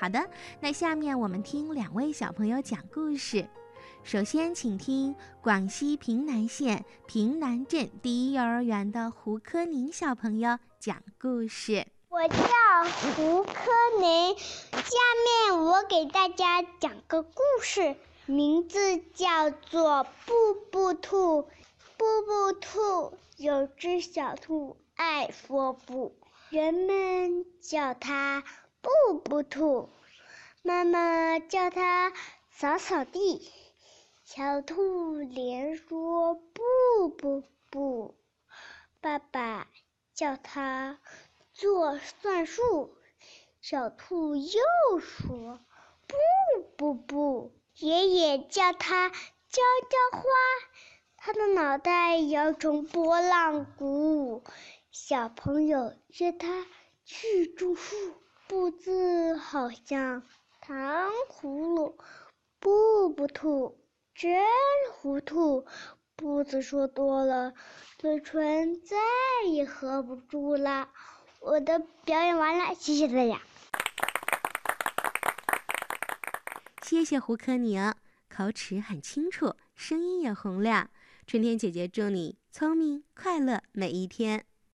好的，那下面我们听两位小朋友讲故事。首先，请听广西平南县平南镇第一幼儿园的胡科宁小朋友讲故事。我叫胡科宁，下面我给大家讲个故事，名字叫做《布布兔》。布布兔有只小兔爱说不，人们叫它布布兔，妈妈叫它扫扫地。小兔连说不不不，爸爸叫它做算术。小兔又说不不不，爷爷叫它浇浇花。他的脑袋摇成波浪鼓。小朋友约他去种树，布字好像糖葫芦，布布兔。真糊涂，布子说多了，嘴唇再也合不住了。我的表演完了，谢谢大家。谢谢胡科宁，口齿很清楚，声音也洪亮。春天姐姐祝你聪明快乐每一天。